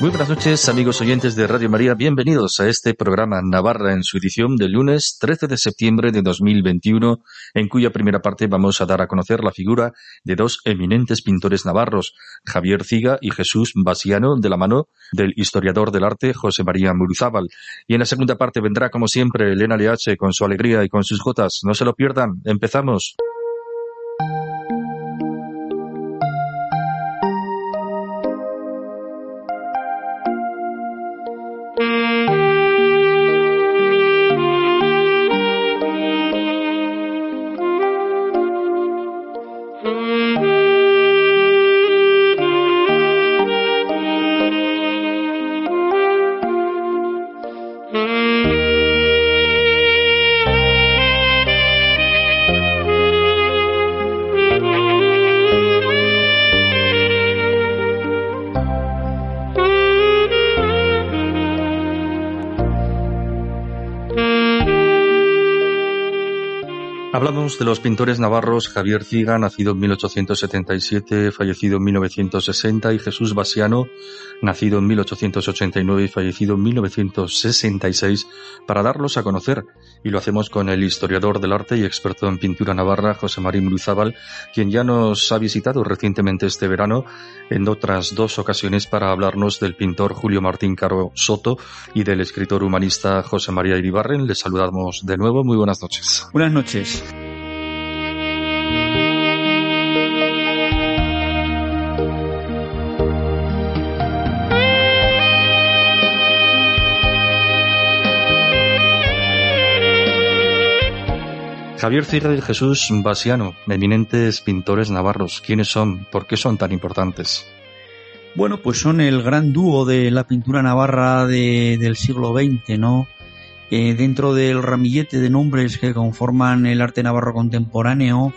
Muy buenas noches, amigos oyentes de Radio María. Bienvenidos a este programa Navarra en su edición del lunes 13 de septiembre de 2021, en cuya primera parte vamos a dar a conocer la figura de dos eminentes pintores navarros, Javier Ciga y Jesús Basiano, de la mano del historiador del arte José María Muruzábal. Y en la segunda parte vendrá, como siempre, Elena Leache con su alegría y con sus gotas. No se lo pierdan. Empezamos. vamos. De los pintores navarros Javier Ciga, nacido en 1877, fallecido en 1960, y Jesús Basiano, nacido en 1889 y fallecido en 1966, para darlos a conocer. Y lo hacemos con el historiador del arte y experto en pintura navarra, José María Muruzábal, quien ya nos ha visitado recientemente este verano en otras dos ocasiones para hablarnos del pintor Julio Martín Caro Soto y del escritor humanista José María Iribarren. Les saludamos de nuevo. Muy buenas noches. Buenas noches. Javier Ciga y Jesús Basiano, eminentes pintores navarros. ¿Quiénes son? ¿Por qué son tan importantes? Bueno, pues son el gran dúo de la pintura navarra del siglo XX, ¿no? Eh, dentro del ramillete de nombres que conforman el arte navarro contemporáneo,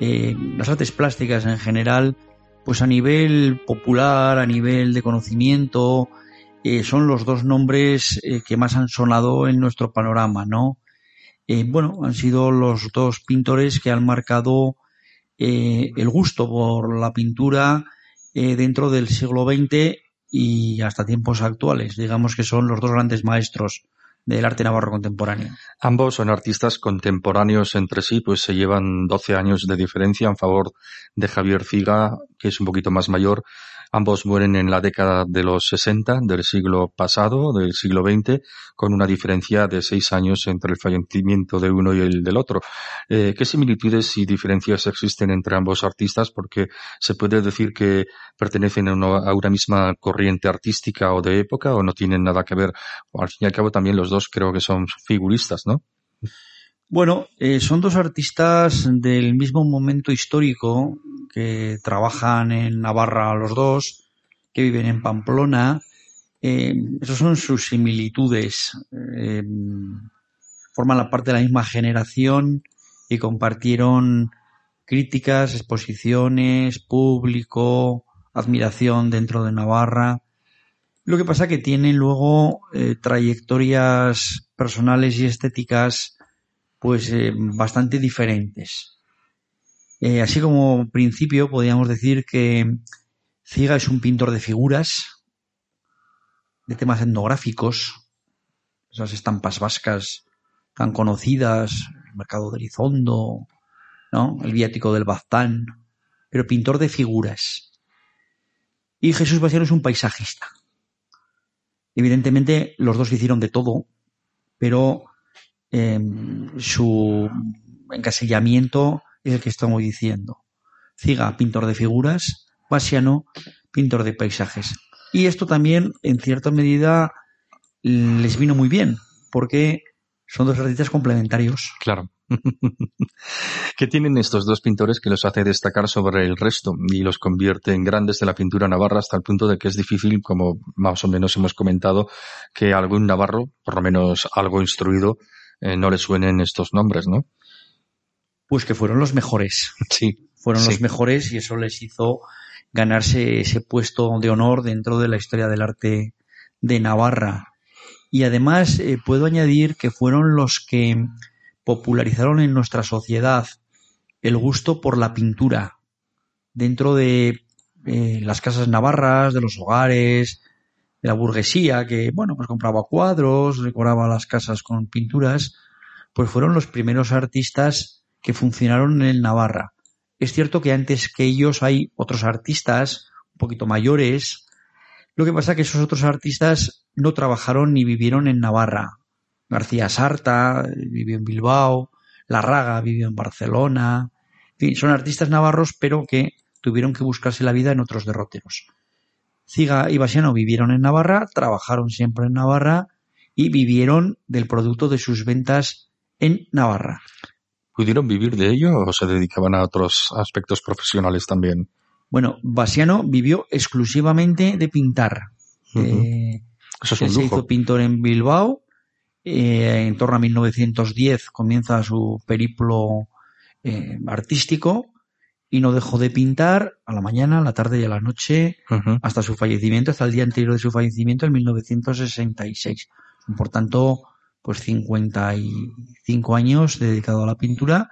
eh, las artes plásticas en general, pues a nivel popular, a nivel de conocimiento, eh, son los dos nombres que más han sonado en nuestro panorama, ¿no? Bueno, han sido los dos pintores que han marcado el gusto por la pintura dentro del siglo XX y hasta tiempos actuales. Digamos que son los dos grandes maestros del arte navarro contemporáneo. Ambos son artistas contemporáneos entre sí, pues se llevan 12 años de diferencia en favor de Javier Ciga, que es un poquito más mayor, Ambos mueren en la década de los 60 del siglo pasado, del siglo XX, con una diferencia de seis años entre el fallecimiento de uno y el del otro. Eh, ¿Qué similitudes y diferencias existen entre ambos artistas? Porque se puede decir que pertenecen a una, misma corriente artística o de época o no tienen nada que ver. al fin y al cabo también los dos creo que son figuristas, ¿no? Bueno, eh, son dos artistas del mismo momento histórico que trabajan en Navarra los dos, que viven en Pamplona. Eh, esas son sus similitudes. Eh, forman la parte de la misma generación y compartieron críticas, exposiciones, público, admiración dentro de Navarra. Lo que pasa que tienen luego trayectorias personales y estéticas pues eh, bastante diferentes. Eh, así como principio podríamos decir que Ciga es un pintor de figuras, de temas etnográficos, esas estampas vascas tan conocidas, el mercado de Elizondo, ¿no? el viático del Baztán, pero pintor de figuras. Y Jesús Basiano es un paisajista. Evidentemente, los dos hicieron de todo, pero em, su encasillamiento es el que estamos diciendo. Ciga, pintor de figuras, Basiano, pintor de paisajes. Y esto también, en cierta medida, les vino muy bien, porque son dos artistas complementarios. Claro. ¿Qué tienen estos dos pintores que los hace destacar sobre el resto y los convierte en grandes de la pintura navarra hasta el punto de que es difícil, como más o menos hemos comentado, que algún navarro, por lo menos algo instruido, eh, no le suenen estos nombres, ¿no? Pues que fueron los mejores. Sí. Fueron sí. los mejores y eso les hizo ganarse ese puesto de honor dentro de la historia del arte de Navarra. Y además eh, puedo añadir que fueron los que popularizaron en nuestra sociedad el gusto por la pintura dentro de eh, las casas navarras, de los hogares, de la burguesía, que bueno, pues compraba cuadros, decoraba las casas con pinturas, pues fueron los primeros artistas que funcionaron en Navarra. Es cierto que antes que ellos hay otros artistas un poquito mayores. Lo que pasa es que esos otros artistas no trabajaron ni vivieron en Navarra. García Sarta vivió en Bilbao, Larraga vivió en Barcelona. En fin, son artistas navarros, pero que tuvieron que buscarse la vida en otros derroteros. Ciga y Basiano vivieron en Navarra, trabajaron siempre en Navarra y vivieron del producto de sus ventas en Navarra. ¿Pudieron vivir de ello o se dedicaban a otros aspectos profesionales también? Bueno, Basiano vivió exclusivamente de pintar. Eh, Eso es un se hizo pintor en Bilbao. eh, en torno a 1910 comienza su periplo eh, artístico y no dejó de pintar a la mañana, a la tarde y a la noche hasta su fallecimiento, hasta el día anterior de su fallecimiento en 1966. Por tanto, pues 55 años dedicado a la pintura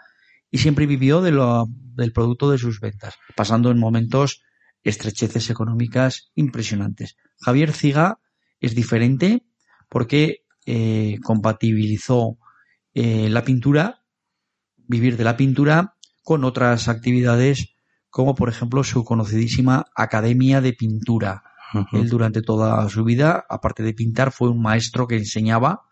y siempre vivió de lo- del producto de sus ventas, pasando en momentos estrecheces económicas impresionantes. Javier Ciga es diferente porque eh, compatibilizó eh, la pintura, vivir de la pintura, con otras actividades como por ejemplo su conocidísima Academia de Pintura. Él durante toda su vida, aparte de pintar, fue un maestro que enseñaba,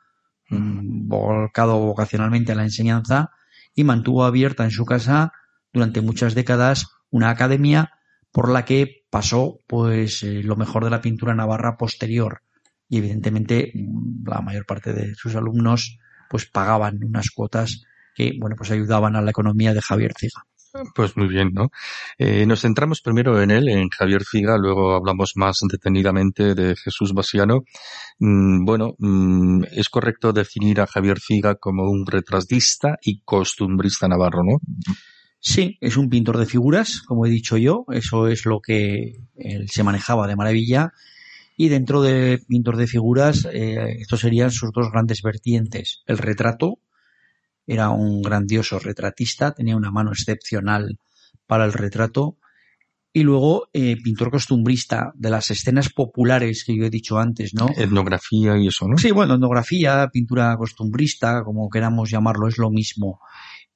volcado vocacionalmente a la enseñanza, y mantuvo abierta en su casa durante muchas décadas una academia por la que pasó pues eh, lo mejor de la pintura navarra posterior. Y evidentemente mm, la mayor parte de sus alumnos pues pagaban unas cuotas que bueno pues ayudaban a la economía de Javier Ciga. Pues muy bien, ¿no? Eh, nos centramos primero en él, en Javier Figa, luego hablamos más detenidamente de Jesús Basiano. Mm, bueno, mm, es correcto definir a Javier Figa como un retratista y costumbrista navarro, ¿no? Sí, es un pintor de figuras, como he dicho yo, eso es lo que él se manejaba de maravilla. Y dentro de pintor de figuras, eh, estos serían sus dos grandes vertientes. El retrato, era un grandioso retratista, tenía una mano excepcional para el retrato. Y luego, eh, pintor costumbrista de las escenas populares que yo he dicho antes, ¿no? Etnografía y eso, ¿no? Sí, bueno, etnografía, pintura costumbrista, como queramos llamarlo, es lo mismo.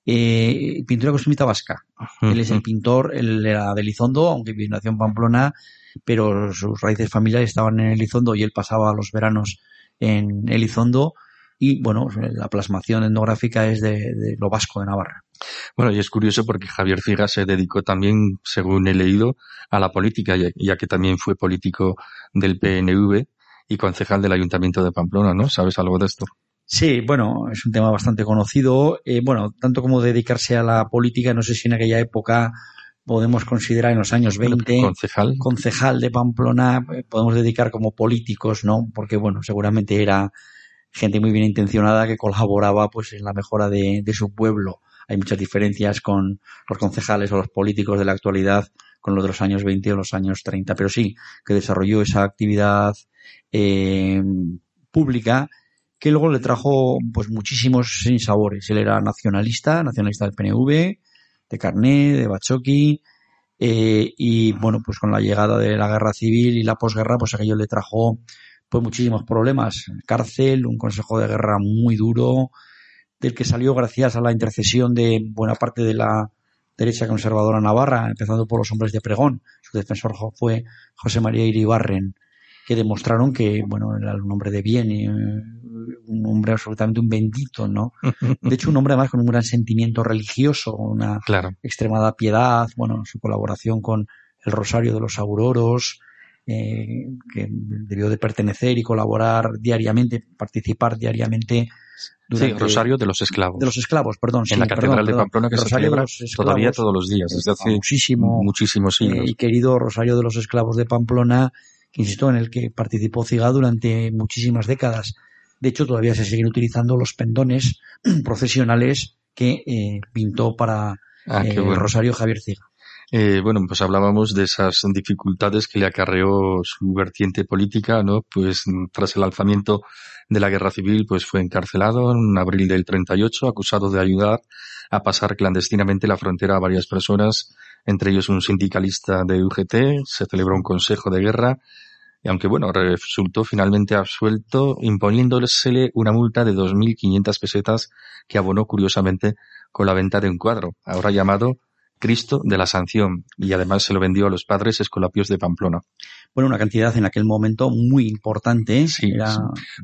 Eh, pintura costumbrista vasca. Él es el pintor, él era de Elizondo, aunque nació en Pamplona, pero sus raíces familiares estaban en Elizondo y él pasaba los veranos en Elizondo. Y bueno, la plasmación etnográfica es de, de lo vasco de Navarra. Bueno, y es curioso porque Javier Figa se dedicó también, según he leído, a la política, ya, ya que también fue político del PNV y concejal del Ayuntamiento de Pamplona, ¿no? ¿Sabes algo de esto? Sí, bueno, es un tema bastante conocido. Eh, bueno, tanto como dedicarse a la política, no sé si en aquella época podemos considerar en los años 20 concejal. concejal de Pamplona, eh, podemos dedicar como políticos, ¿no? Porque bueno, seguramente era gente muy bien intencionada que colaboraba pues en la mejora de, su pueblo. Hay muchas diferencias con los concejales o los políticos de la actualidad con los de los años 20 o los años 30, pero sí que desarrolló esa actividad eh, pública que luego le trajo pues muchísimos sinsabores. Él era nacionalista, nacionalista del PNV, de Carné, de Bachoqui, eh, y bueno, pues con la llegada de la guerra civil y la posguerra, pues aquello le trajo pues muchísimos problemas. Cárcel, un consejo de guerra muy duro, del que salió gracias a la intercesión de buena parte de la derecha conservadora navarra, empezando por los hombres de pregón. Su defensor fue José María Iribarren, que demostraron que, bueno, era un hombre de bien, eh, un hombre absolutamente un bendito, ¿no? De hecho, un hombre además con un gran sentimiento religioso, una extremada piedad, bueno, su colaboración con el Rosario de los Auroros, eh, que debió de pertenecer y colaborar diariamente, participar diariamente sí, Rosario de los Esclavos. De los Esclavos, perdón. En la Catedral de Pamplona que se celebra todavía todos los días, desde hace muchísimo, muchísimos siglos. Eh, y querido Rosario de los Esclavos de Pamplona, que insisto, en el que participó Ciga durante muchísimas décadas. De hecho, todavía se siguen utilizando los pendones profesionales que eh, pintó para ah, eh, Rosario Javier Ciga. Eh, bueno, pues hablábamos de esas dificultades que le acarreó su vertiente política, ¿no? Pues tras el alzamiento de la guerra civil, pues fue encarcelado en abril del 38, acusado de ayudar a pasar clandestinamente la frontera a varias personas, entre ellos un sindicalista de UGT, se celebró un consejo de guerra, y aunque bueno, resultó finalmente absuelto, imponiéndosele una multa de 2.500 pesetas que abonó curiosamente con la venta de un cuadro, ahora llamado Cristo de la Sanción, y además se lo vendió a los padres escolapios de Pamplona. Bueno, una cantidad en aquel momento muy importante. Sí,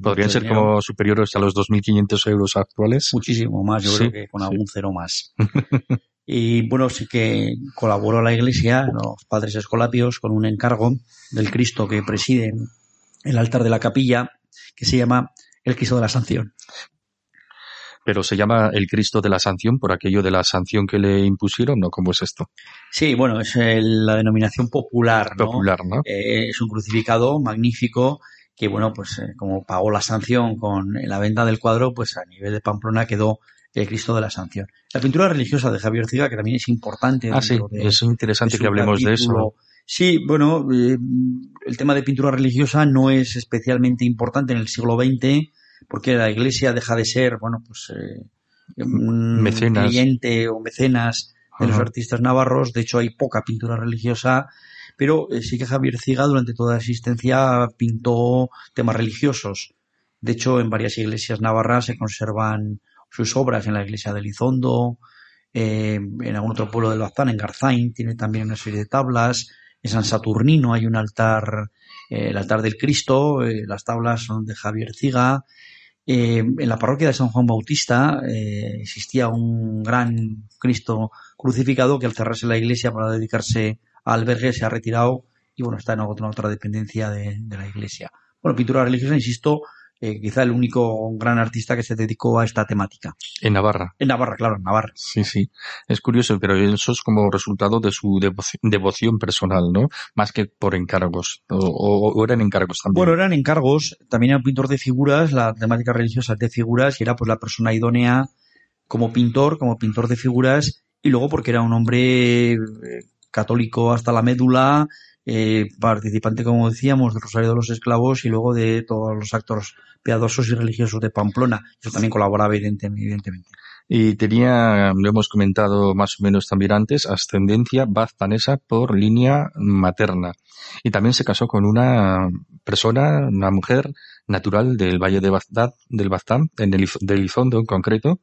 Podrían ser como superiores a los 2.500 euros actuales. Muchísimo más, yo creo que con algún cero más. y bueno, sí que colaboró la Iglesia, los padres escolapios, con un encargo del Cristo que preside el altar de la capilla, que se llama el Cristo de la Sanción pero se llama el Cristo de la Sanción por aquello de la sanción que le impusieron, ¿no? ¿Cómo es esto? Sí, bueno, es la denominación popular, ¿no? Popular, ¿no? Eh, es un crucificado magnífico que, bueno, pues eh, como pagó la sanción con la venta del cuadro, pues a nivel de Pamplona quedó el Cristo de la Sanción. La pintura religiosa de Javier Ciga, que también es importante. Ah, sí, es interesante que hablemos de eso. Sí, bueno, eh, el tema de pintura religiosa no es especialmente importante en el siglo XX porque la iglesia deja de ser, bueno, pues eh, un cliente o mecenas de los artistas navarros. De hecho, hay poca pintura religiosa, pero eh, sí que Javier Ciga durante toda la existencia pintó temas religiosos. De hecho, en varias iglesias navarras se conservan sus obras en la iglesia de Lizondo, eh, en algún otro pueblo del Bazán, en Garzain, tiene también una serie de tablas. En San Saturnino hay un altar, el altar del Cristo, las tablas son de Javier Ciga. Eh, en la parroquia de San Juan Bautista eh, existía un gran Cristo crucificado que al cerrarse la iglesia para dedicarse al albergue se ha retirado y bueno, está en otra, otra dependencia de, de la iglesia. Bueno, pintura religiosa, insisto, eh, quizá el único gran artista que se dedicó a esta temática. En Navarra. En Navarra, claro, en Navarra. Sí, sí. Es curioso, pero eso es como resultado de su devoción personal, ¿no? Más que por encargos. O, eran encargos también. Bueno, eran encargos. También era un pintor de figuras, la temática religiosa de figuras, y era pues la persona idónea como pintor, como pintor de figuras, y luego porque era un hombre eh, católico hasta la médula, eh, participante, como decíamos, del Rosario de los Esclavos y luego de todos los actos piadosos y religiosos de Pamplona. Eso también colaboraba evidentemente. Y tenía, lo hemos comentado más o menos también antes, ascendencia baztanesa por línea materna. Y también se casó con una persona, una mujer natural del Valle de Bagdad, del Baztán, en el, del Izondo en concreto,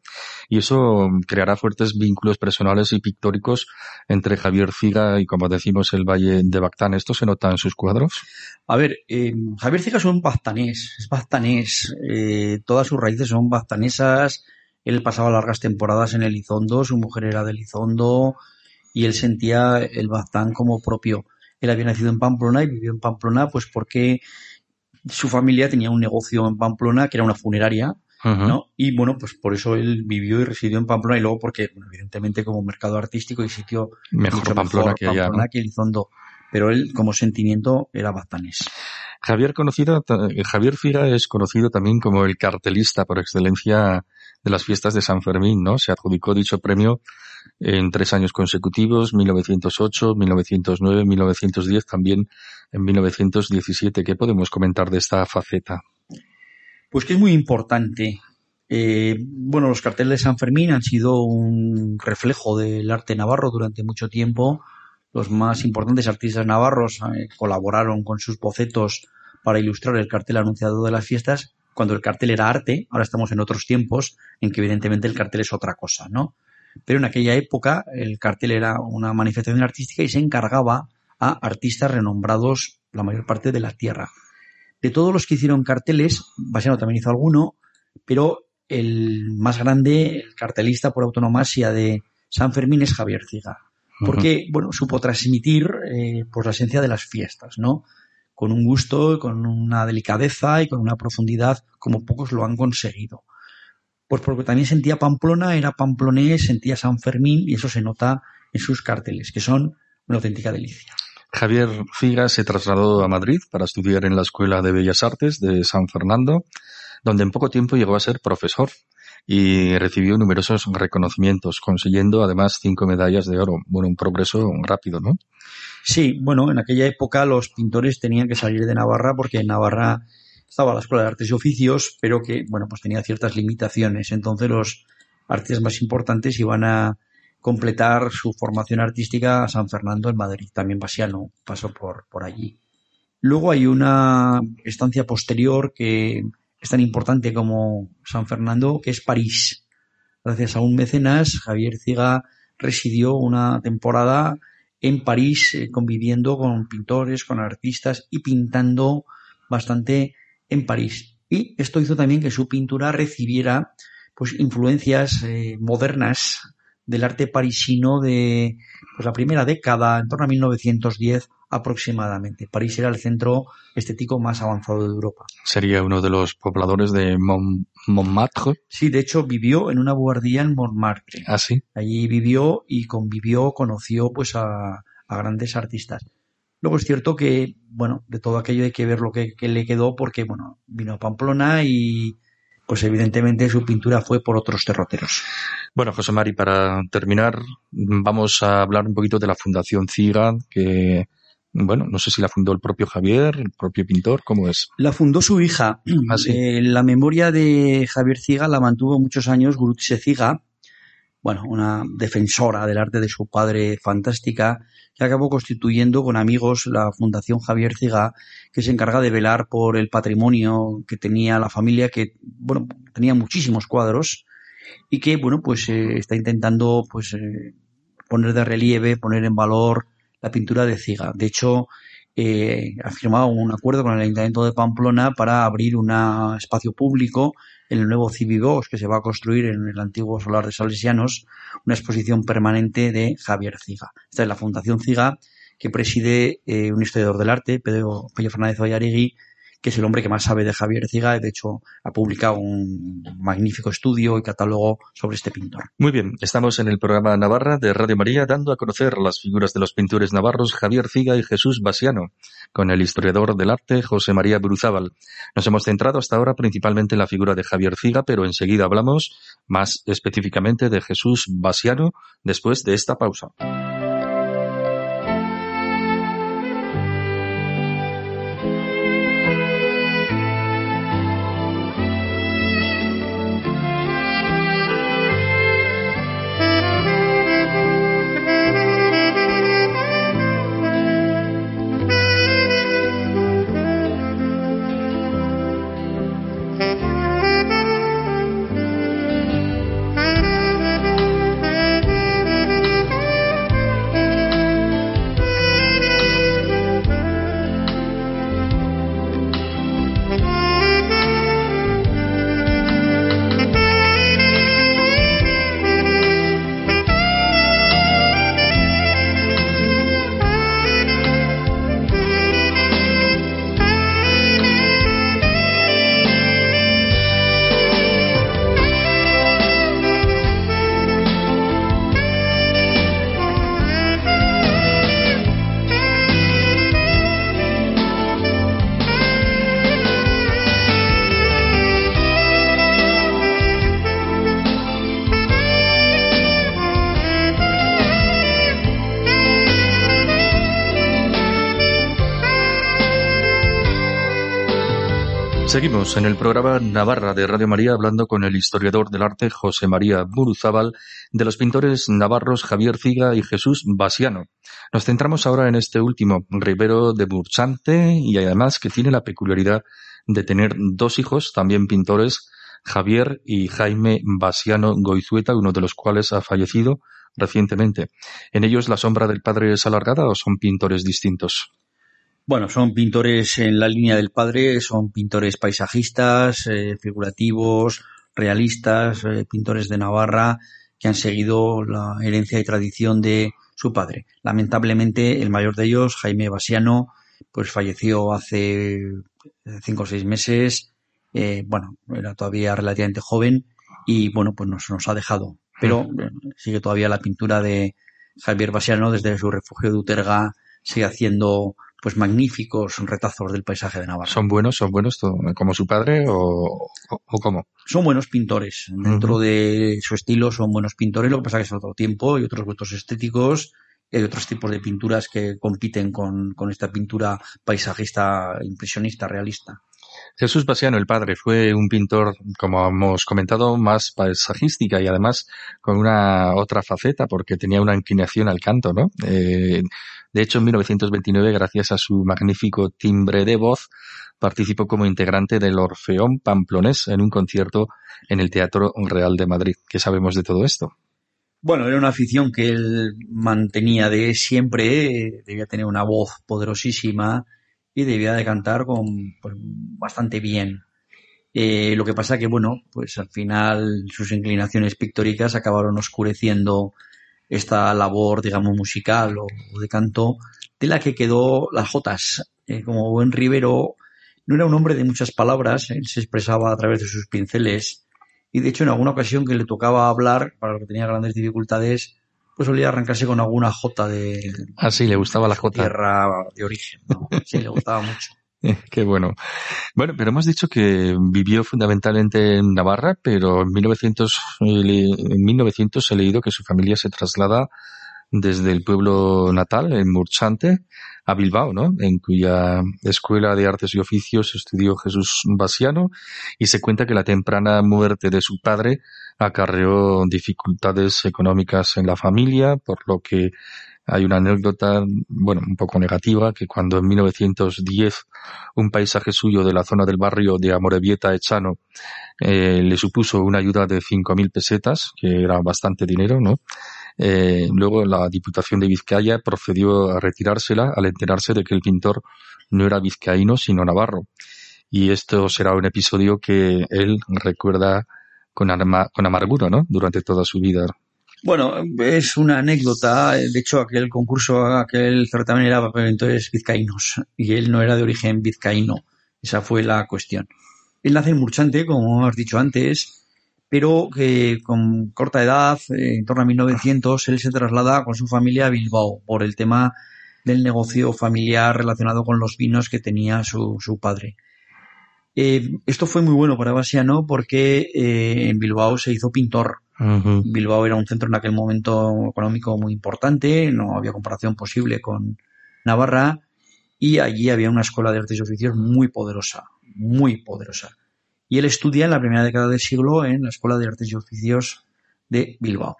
y eso creará fuertes vínculos personales y pictóricos entre Javier Figa y, como decimos, el Valle de Baztán. ¿Esto se nota en sus cuadros? A ver, eh, Javier Figa es un baztanés, es baztanés, eh, todas sus raíces son baztanesas, él pasaba largas temporadas en el Izondo, su mujer era del Izondo, y él sentía el Baztán como propio. Él había nacido en Pamplona y vivió en Pamplona pues porque su familia tenía un negocio en Pamplona que era una funeraria, ¿no? Y bueno, pues por eso él vivió y residió en Pamplona y luego porque, evidentemente como mercado artístico y sitio mejor Pamplona, que, Pamplona que Elizondo. Pero él como sentimiento era baztanés. Javier conocido, Javier Figa es conocido también como el cartelista por excelencia de las fiestas de San Fermín, ¿no? Se adjudicó dicho premio en tres años consecutivos, 1908, 1909, 1910, también en 1917. ¿Qué podemos comentar de esta faceta? Pues que es muy importante. Eh, bueno, los carteles de San Fermín han sido un reflejo del arte navarro durante mucho tiempo. Los más importantes artistas navarros eh, colaboraron con sus bocetos para ilustrar el cartel anunciado de las fiestas cuando el cartel era arte, ahora estamos en otros tiempos en que evidentemente el cartel es otra cosa, ¿no? Pero en aquella época el cartel era una manifestación artística y se encargaba a artistas renombrados la mayor parte de la tierra. De todos los que hicieron carteles, Basiano también hizo alguno, pero el más grande, el cartelista por autonomasia de San Fermín es Javier Ciga. Porque, bueno, supo transmitir eh, pues la esencia de las fiestas, ¿no? Con un gusto, con una delicadeza y con una profundidad como pocos lo han conseguido. Pues porque también sentía Pamplona, era pamplonés, sentía San Fermín y eso se nota en sus carteles, que son una auténtica delicia. Javier Figa se trasladó a Madrid para estudiar en la Escuela de Bellas Artes de San Fernando, donde en poco tiempo llegó a ser profesor y recibió numerosos reconocimientos, consiguiendo además cinco medallas de oro. Bueno, un progreso rápido, ¿no? Sí, bueno, en aquella época los pintores tenían que salir de Navarra porque en Navarra estaba la Escuela de Artes y Oficios, pero que, bueno, pues tenía ciertas limitaciones. Entonces los artistas más importantes iban a completar su formación artística a San Fernando en Madrid. También Basiano pasó por, por allí. Luego hay una estancia posterior que es tan importante como San Fernando, que es París. Gracias a un mecenas, Javier Ciga residió una temporada en París eh, conviviendo con pintores, con artistas y pintando bastante en París. Y esto hizo también que su pintura recibiera pues influencias eh, modernas del arte parisino de pues, la primera década, en torno a 1910 aproximadamente. París era el centro estético más avanzado de Europa. Sería uno de los pobladores de Montmartre. Sí, de hecho vivió en una buhardilla en Montmartre. Ah, sí. Allí vivió y convivió, conoció pues a, a grandes artistas. Luego es cierto que, bueno, de todo aquello hay que ver lo que, que le quedó porque, bueno, vino a Pamplona y, pues evidentemente su pintura fue por otros derroteros. Bueno, José Mari, para terminar, vamos a hablar un poquito de la Fundación CIGA, que, bueno, no sé si la fundó el propio Javier, el propio pintor, ¿cómo es? La fundó su hija. Ah, sí. Eh, la memoria de Javier Ciga la mantuvo muchos años Gurutse Ciga, bueno, una defensora del arte de su padre fantástica, que acabó constituyendo con amigos la Fundación Javier Ciga, que se encarga de velar por el patrimonio que tenía la familia, que, bueno, tenía muchísimos cuadros y que, bueno, pues eh, está intentando, pues, eh, poner de relieve, poner en valor la pintura de Ciga. De hecho, eh, ha firmado un acuerdo con el Ayuntamiento de Pamplona para abrir un espacio público en el nuevo Cibibos que se va a construir en el antiguo solar de Salesianos, una exposición permanente de Javier Ciga. Esta es la Fundación Ciga que preside eh, un historiador del arte, Pedro, Pedro Fernández Vallaregui, que es el hombre que más sabe de Javier Ciga. De hecho, ha publicado un magnífico estudio y catálogo sobre este pintor. Muy bien, estamos en el programa Navarra de Radio María dando a conocer las figuras de los pintores navarros Javier Ciga y Jesús Basiano, con el historiador del arte José María Bruzábal. Nos hemos centrado hasta ahora principalmente en la figura de Javier Ciga, pero enseguida hablamos más específicamente de Jesús Basiano después de esta pausa. Seguimos en el programa Navarra de Radio María hablando con el historiador del arte José María Buruzábal de los pintores navarros Javier Ciga y Jesús Basiano. Nos centramos ahora en este último, Rivero de Burchante, y además que tiene la peculiaridad de tener dos hijos, también pintores, Javier y Jaime Basiano Goizueta, uno de los cuales ha fallecido recientemente. ¿En ellos la sombra del padre es alargada o son pintores distintos? Bueno, son pintores en la línea del padre, son pintores paisajistas, eh, figurativos, realistas, eh, pintores de Navarra que han seguido la herencia y tradición de su padre. Lamentablemente, el mayor de ellos, Jaime Basiano, pues falleció hace cinco o seis meses. Eh, bueno, era todavía relativamente joven y bueno, pues nos, nos ha dejado. Pero sigue todavía la pintura de Javier Basiano desde su refugio de Uterga, sigue haciendo pues magníficos retazos del paisaje de Navarra. ¿Son buenos, son buenos como su padre o, o, cómo? Son buenos pintores. Dentro de su estilo son buenos pintores, lo que pasa es que es otro tiempo y otros gustos estéticos y hay otros tipos de pinturas que compiten con, con esta pintura paisajista, impresionista, realista. Jesús Basiano, el padre, fue un pintor, como hemos comentado, más paisajística y además con una otra faceta, porque tenía una inclinación al canto, ¿no? Eh, de hecho, en 1929, gracias a su magnífico timbre de voz, participó como integrante del Orfeón Pamplonés en un concierto en el Teatro Real de Madrid. ¿Qué sabemos de todo esto? Bueno, era una afición que él mantenía de siempre, debía tener una voz poderosísima y debía de cantar con pues, bastante bien. Eh, lo que pasa que, bueno, pues al final sus inclinaciones pictóricas acabaron oscureciendo esta labor, digamos, musical o, de canto, de la que quedó las jotas. Eh, como buen Rivero, no era un hombre de muchas palabras, él se expresaba a través de sus pinceles, y de hecho en alguna ocasión que le tocaba hablar, para lo que tenía grandes dificultades, pues solía arrancarse con alguna jota de... Ah, sí, le gustaba la jota. Tierra de origen, Sí, le gustaba mucho. Qué bueno. Bueno, pero hemos dicho que vivió fundamentalmente en Navarra, pero en 1900, en 1900 he leído que su familia se traslada desde el pueblo natal, en Murchante, a Bilbao, ¿no? En cuya escuela de artes y oficios estudió Jesús Basiano y se cuenta que la temprana muerte de su padre acarreó dificultades económicas en la familia, por lo que hay una anécdota, bueno, un poco negativa, que cuando en 1910 un paisaje suyo de la zona del barrio de Amorebieta Echano eh, le supuso una ayuda de 5.000 pesetas, que era bastante dinero, ¿no? Eh, luego la Diputación de Vizcaya procedió a retirársela al enterarse de que el pintor no era vizcaíno sino navarro. Y esto será un episodio que él recuerda con, amargura, ¿no? Durante toda su vida. Bueno, es una anécdota. De hecho, aquel concurso, aquel certamen era para pintores vizcaínos y él no era de origen vizcaíno. Esa fue la cuestión. Él nace en Murchante, como hemos dicho antes, pero que con corta edad, eh, en torno a 1900, él se traslada con su familia a Bilbao por el tema del negocio familiar relacionado con los vinos que tenía su, su padre. Eh, esto fue muy bueno para Basiano porque eh, en Bilbao se hizo pintor Bilbao era un centro en aquel momento económico muy importante, no había comparación posible con Navarra y allí había una escuela de artes y oficios muy poderosa, muy poderosa. Y él estudia en la primera década del siglo en la Escuela de Artes y Oficios de Bilbao.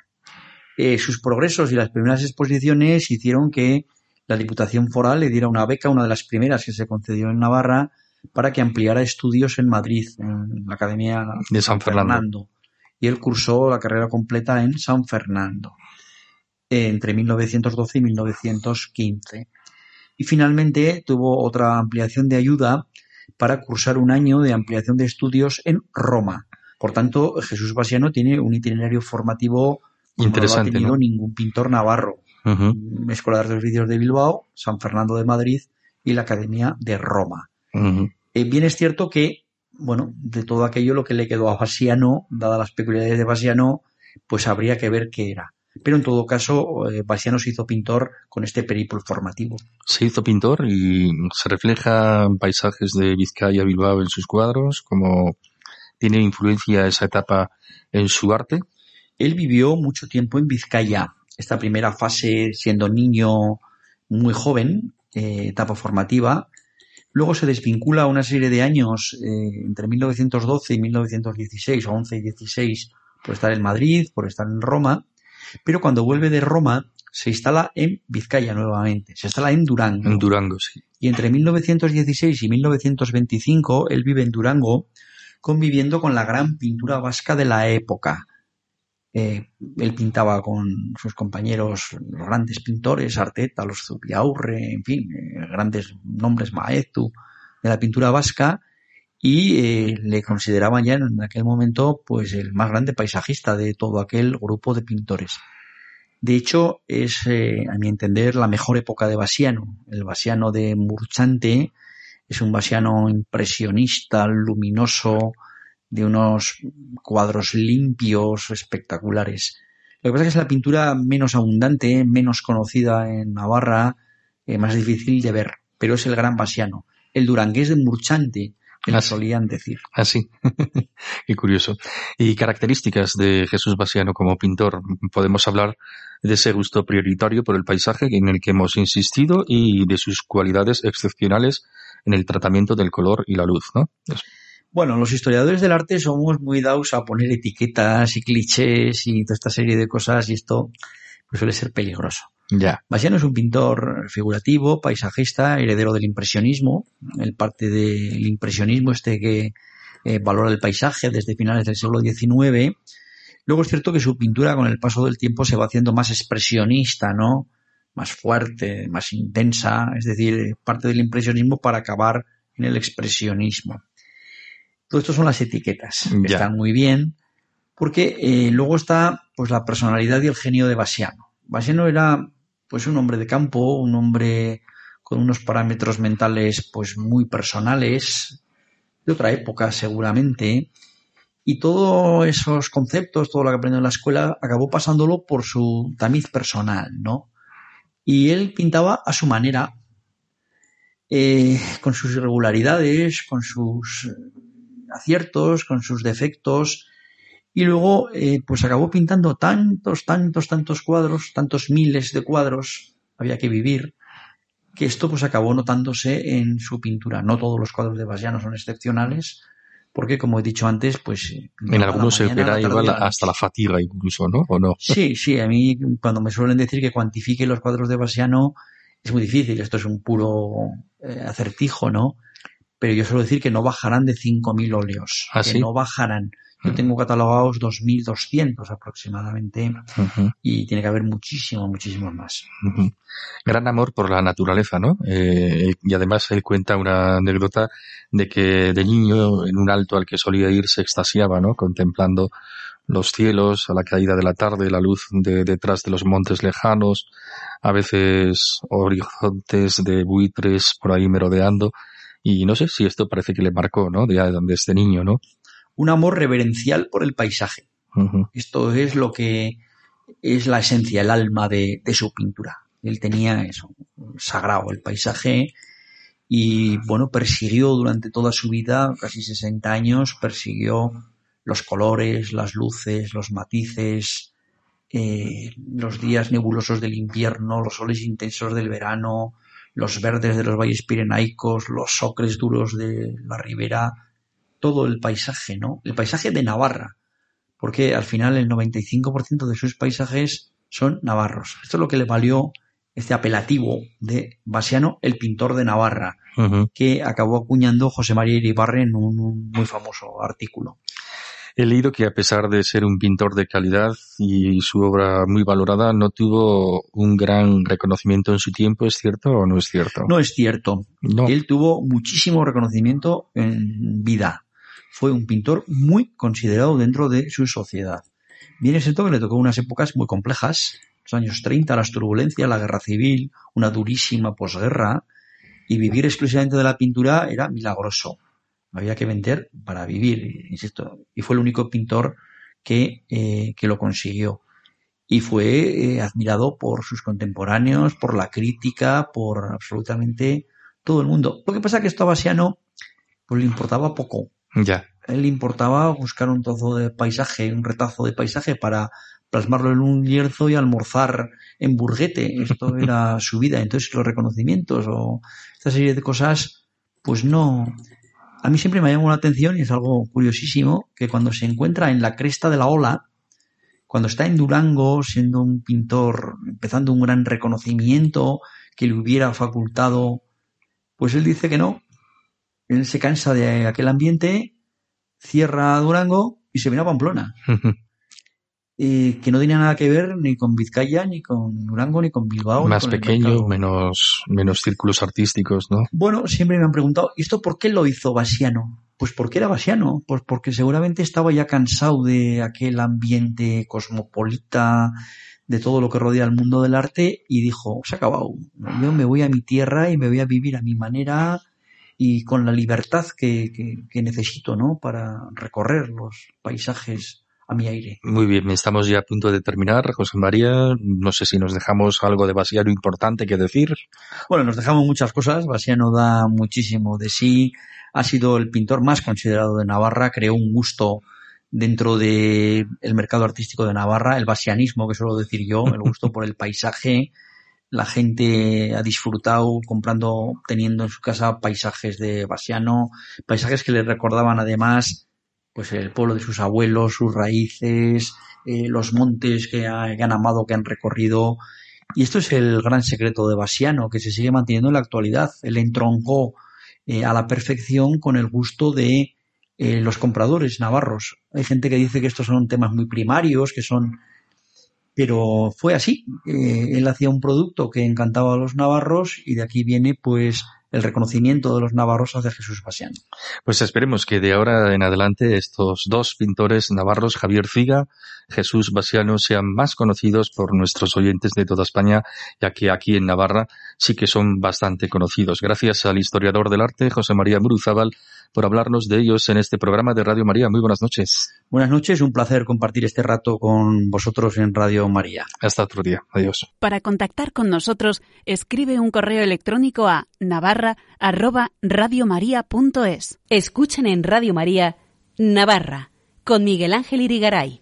Eh, sus progresos y las primeras exposiciones hicieron que la Diputación Foral le diera una beca, una de las primeras que se concedió en Navarra, para que ampliara estudios en Madrid, en la Academia de San Fernando y él cursó la carrera completa en San Fernando entre 1912 y 1915. Y finalmente tuvo otra ampliación de ayuda para cursar un año de ampliación de estudios en Roma. Por tanto, Jesús Basiano tiene un itinerario formativo que no lo ha tenido ningún pintor navarro. Escuela de Artes Oficios de Bilbao, San Fernando de Madrid y la Academia de Roma. Eh, bien es cierto que bueno, de todo aquello lo que le quedó a Basiano, dadas las peculiaridades de Basiano, pues habría que ver qué era. Pero en todo caso, eh, Basiano se hizo pintor con este periplo formativo. Se hizo pintor y se refleja en paisajes de Vizcaya, Bilbao en sus cuadros, como tiene influencia esa etapa en su arte. Él vivió mucho tiempo en Vizcaya, esta primera fase siendo niño muy joven, eh, etapa formativa, Luego se desvincula una serie de años eh, entre 1912 y 1916, o 11 y 16, por estar en Madrid, por estar en Roma, pero cuando vuelve de Roma se instala en Vizcaya nuevamente, se instala en Durango. En Durango, sí. Y entre 1916 y 1925 él vive en Durango conviviendo con la gran pintura vasca de la época. Eh, él pintaba con sus compañeros, los grandes pintores, Arteta, los Zubiaurre, en fin, eh, grandes nombres, Maetu, de la pintura vasca, y eh, le consideraban ya en aquel momento pues el más grande paisajista de todo aquel grupo de pintores. De hecho, es, a mi entender, la mejor época de Basiano. El Basiano de Murchante es un Basiano impresionista, luminoso, de unos cuadros limpios, espectaculares. Lo que pasa es que es la pintura menos abundante, menos conocida en Navarra, eh, más difícil de ver, pero es el gran basiano. El durangués de Murchante, que solían decir. Así. Ah, Qué curioso. Y características de Jesús Basiano como pintor. Podemos hablar de ese gusto prioritario por el paisaje en el que hemos insistido y de sus cualidades excepcionales en el tratamiento del color y la luz, ¿no? Bueno, los historiadores del arte somos muy dados a poner etiquetas y clichés y toda esta serie de cosas y esto pues, suele ser peligroso. Ya. Basiano es un pintor figurativo, paisajista, heredero del impresionismo, el parte del impresionismo este que eh, valora el paisaje desde finales del siglo XIX. Luego es cierto que su pintura con el paso del tiempo se va haciendo más expresionista, ¿no? Más fuerte, más intensa, es decir, parte del impresionismo para acabar en el expresionismo. Todo esto son las etiquetas, que están muy bien, porque eh, luego está pues la personalidad y el genio de Basiano. Basiano era pues un hombre de campo, un hombre con unos parámetros mentales pues muy personales, de otra época seguramente, y todos esos conceptos, todo lo que aprendió en la escuela, acabó pasándolo por su tamiz personal, ¿no? Y él pintaba a su manera, eh, con sus irregularidades, con sus aciertos, con sus defectos, y luego eh, pues acabó pintando tantos, tantos, tantos cuadros, tantos miles de cuadros, había que vivir, que esto pues acabó notándose en su pintura. No todos los cuadros de Basiano son excepcionales, porque como he dicho antes, pues... Eh, en algunos se opera igual hasta la fatiga incluso, ¿no? ¿O no? Sí, sí, a mí cuando me suelen decir que cuantifique los cuadros de Basiano es muy difícil, esto es un puro eh, acertijo, ¿no? Pero yo suelo decir que no bajarán de 5.000 óleos. ¿Ah, que no bajarán. Yo tengo catalogados 2.200 aproximadamente y tiene que haber muchísimo, muchísimo más. Gran amor por la naturaleza, ¿no? Eh, y además él cuenta una anécdota de que de niño en un alto al que solía ir se extasiaba, ¿no? Contemplando los cielos a la caída de la tarde, la luz de detrás de los montes lejanos, a veces horizontes de buitres por ahí merodeando y no sé si esto parece que le marcó, ¿no? De, este niño, ¿no? Un amor reverencial por el paisaje. Esto es lo que es la esencia, el alma de, de su pintura. Él tenía eso, sagrado, el paisaje, y bueno, persiguió durante toda su vida, casi 60 años, persiguió los colores, las luces, los matices, eh, los días nebulosos del invierno, los soles intensos del verano, los verdes de los valles pirenaicos, los ocres duros de la ribera, todo el paisaje, ¿no? El paisaje de Navarra, porque al final el 95% de sus paisajes son navarros. Esto es lo que le valió este apelativo de Basiano, el pintor de Navarra, que acabó acuñando José María Iribarre en un muy famoso artículo. He leído que a pesar de ser un pintor de calidad y su obra muy valorada, no tuvo un gran reconocimiento en su tiempo, ¿es cierto o no es cierto? No es cierto. Él tuvo muchísimo reconocimiento en vida. Fue un pintor muy considerado dentro de su sociedad. Bien es cierto que le tocó unas épocas muy complejas, los años 30, las turbulencias, la guerra civil, una durísima posguerra, y vivir exclusivamente de la pintura era milagroso había que vender para vivir, insisto, y fue el único pintor que, eh, que lo consiguió. Y fue eh, admirado por sus contemporáneos, por la crítica, por absolutamente todo el mundo. Lo que pasa es que esto a Basiano pues le importaba poco. Ya. él le importaba buscar un trozo de paisaje, un retazo de paisaje para plasmarlo en un lienzo y almorzar en burguete. Esto era su vida. Entonces los reconocimientos o esta serie de cosas, pues no, a mí siempre me ha llamado la atención y es algo curiosísimo que cuando se encuentra en la cresta de la ola, cuando está en Durango siendo un pintor, empezando un gran reconocimiento que le hubiera facultado, pues él dice que no. Él se cansa de aquel ambiente, cierra Durango y se viene a Pamplona. que no tenía nada que ver ni con Vizcaya, ni con Durango, ni con Bilbao. Más pequeño, menos, menos círculos artísticos, ¿no? Bueno, siempre me han preguntado, ¿y esto por qué lo hizo Basiano? Pues porque era Basiano, pues porque seguramente estaba ya cansado de aquel ambiente cosmopolita, de todo lo que rodea el mundo del arte, y dijo, se ha acabado, yo me voy a mi tierra y me voy a vivir a mi manera y con la libertad que, que necesito, ¿no? Para recorrer los paisajes a mi aire. Muy bien, estamos ya a punto de terminar. José María, no sé si nos dejamos algo de Basiano importante que decir. Bueno, nos dejamos muchas cosas. Basiano da muchísimo de sí. Ha sido el pintor más considerado de Navarra. Creó un gusto dentro del el mercado artístico de Navarra, el basianismo, que suelo decir yo, el gusto por el paisaje. La gente ha disfrutado comprando, teniendo en su casa paisajes de Basiano, paisajes que le recordaban además pues el pueblo de sus abuelos, sus raíces, eh, los montes que, han amado, que han recorrido. Y esto es el gran secreto de Basiano, que se sigue manteniendo en la actualidad. Él entroncó eh, a la perfección con el gusto de eh, los compradores navarros. Hay gente que dice que estos son temas muy primarios, que son... Pero fue así. él hacía un producto que encantaba a los navarros y de aquí viene pues el reconocimiento de los navarros hacia Jesús. Pues esperemos que de ahora en adelante estos dos pintores navarros, Javier Figa, Jesús Basiano, sean más conocidos por nuestros oyentes de toda España, ya que aquí en Navarra sí que son bastante conocidos. Gracias al historiador del arte, José María Muruzábal, por hablarnos de ellos en este programa de Radio María. Muy buenas noches. Buenas noches, un placer compartir este rato con vosotros en Radio María. Hasta otro día. Adiós. Para contactar con nosotros, escribe un correo electrónico a navarra@radiomaria.es. Escuchen en Radio María Navarra con Miguel Ángel Irigaray.